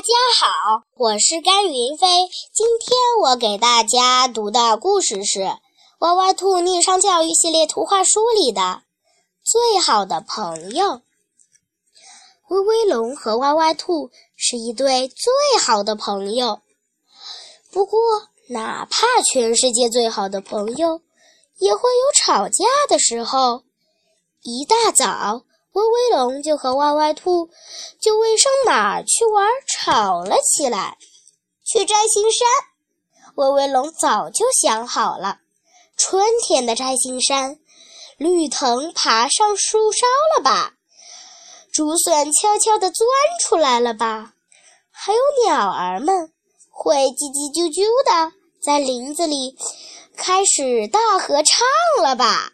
大家好，我是甘云飞。今天我给大家读的故事是《歪歪兔逆商教育系列图画书》里的《最好的朋友》。威威龙和歪歪兔是一对最好的朋友。不过，哪怕全世界最好的朋友，也会有吵架的时候。一大早。威威龙就和歪歪兔就为上哪儿去玩吵了起来。去摘星山，威威龙早就想好了。春天的摘星山，绿藤爬上树梢了吧？竹笋悄悄地钻出来了吧？还有鸟儿们会叽叽啾啾的在林子里开始大合唱了吧？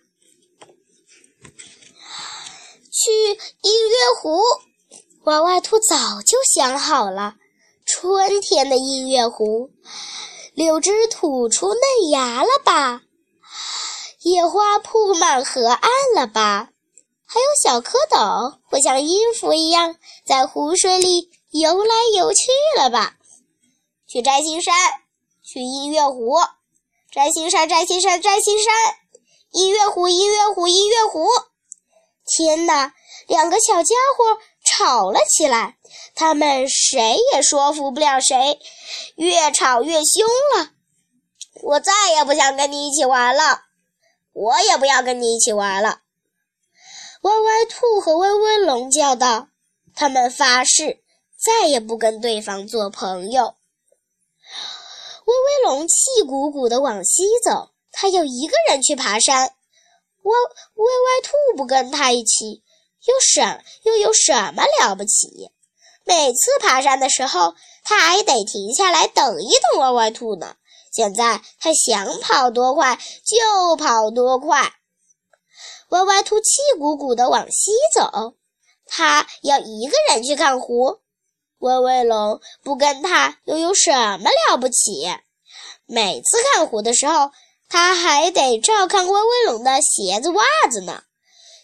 去音乐湖，娃娃兔早就想好了。春天的音乐湖，柳枝吐出嫩芽了吧？野花铺满河岸了吧？还有小蝌蚪会像音符一样在湖水里游来游去了吧？去摘星山，去音乐湖，摘星山，摘星山，摘星山，音乐湖，音乐湖，音乐湖。天哪！两个小家伙吵了起来，他们谁也说服不了谁，越吵越凶了。我再也不想跟你一起玩了，我也不要跟你一起玩了。歪歪兔和威威龙叫道：“他们发誓再也不跟对方做朋友。”威威龙气鼓鼓地往西走，他要一个人去爬山。歪歪歪兔不跟他一起，又什又有什么了不起？每次爬山的时候，他还得停下来等一等歪歪兔呢。现在他想跑多快就跑多快。歪歪兔气鼓鼓地往西走，他要一个人去看湖。威威龙不跟他又有什么了不起？每次看湖的时候。他还得照看威威龙的鞋子袜子呢。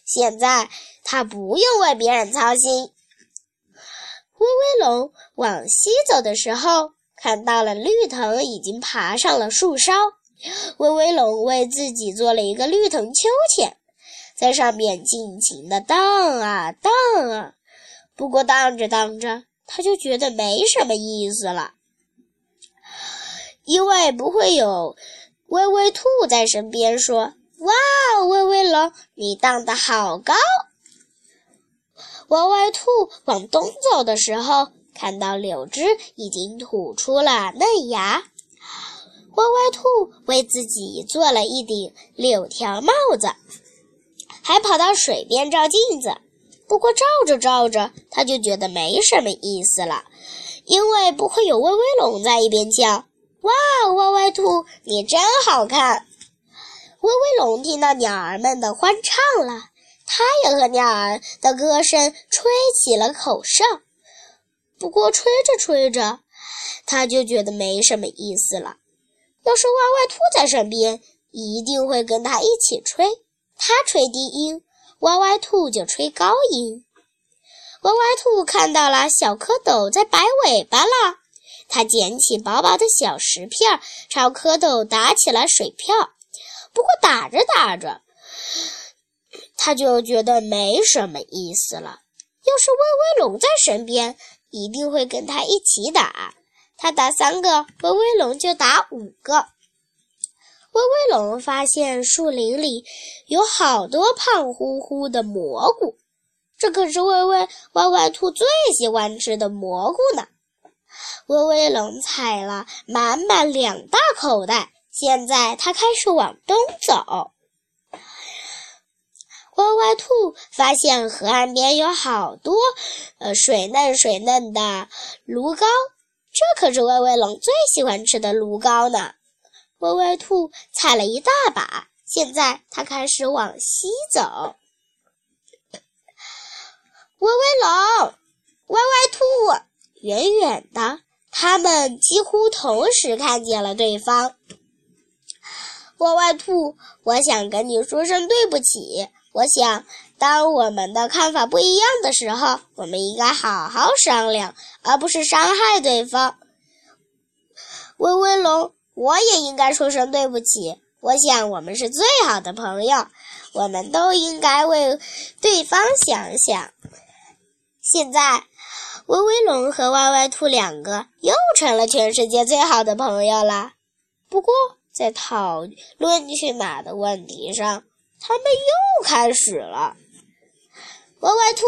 现在他不用为别人操心。威威龙往西走的时候，看到了绿藤已经爬上了树梢。威威龙为自己做了一个绿藤秋千，在上面尽情地荡啊荡啊。不过荡着荡着，他就觉得没什么意思了，因为不会有。威威兔在身边说：“哇，威威龙，你荡得好高！”歪歪兔往东走的时候，看到柳枝已经吐出了嫩芽。歪歪兔为自己做了一顶柳条帽子，还跑到水边照镜子。不过照着照着，他就觉得没什么意思了，因为不会有威威龙在一边叫。哇，歪歪兔，你真好看！威威龙听到鸟儿们的欢唱了，它也和鸟儿的歌声吹起了口哨。不过吹着吹着，他就觉得没什么意思了。要是歪歪兔在身边，一定会跟他一起吹。他吹低音，歪歪兔就吹高音。歪歪兔看到了小蝌蚪在摆尾巴了。他捡起薄薄的小石片，朝蝌蚪打起了水漂。不过打着打着，他就觉得没什么意思了。要是威威龙在身边，一定会跟他一起打。他打三个，威威龙就打五个。威威龙发现树林里有好多胖乎乎的蘑菇，这可是威威歪歪兔最喜欢吃的蘑菇呢。威威龙采了满满两大口袋，现在他开始往东走。兔发现河岸边有好多，呃，水嫩水嫩的芦蒿，这可是威威龙最喜欢吃的芦蒿呢。威威兔采了一大把，现在他开始往西走。威威龙，歪歪兔，远远的。他们几乎同时看见了对方。歪歪兔，我想跟你说声对不起，我想，当我们的看法不一样的时候，我们应该好好商量，而不是伤害对方。威威龙，我也应该说声对不起。我想，我们是最好的朋友，我们都应该为对方想想。现在，威威龙和歪歪兔两个又成了全世界最好的朋友了。不过，在讨论去哪的问题上，他们又开始了。歪歪兔，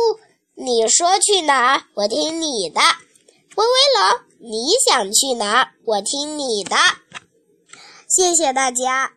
你说去哪，我听你的；威威龙，你想去哪，我听你的。谢谢大家。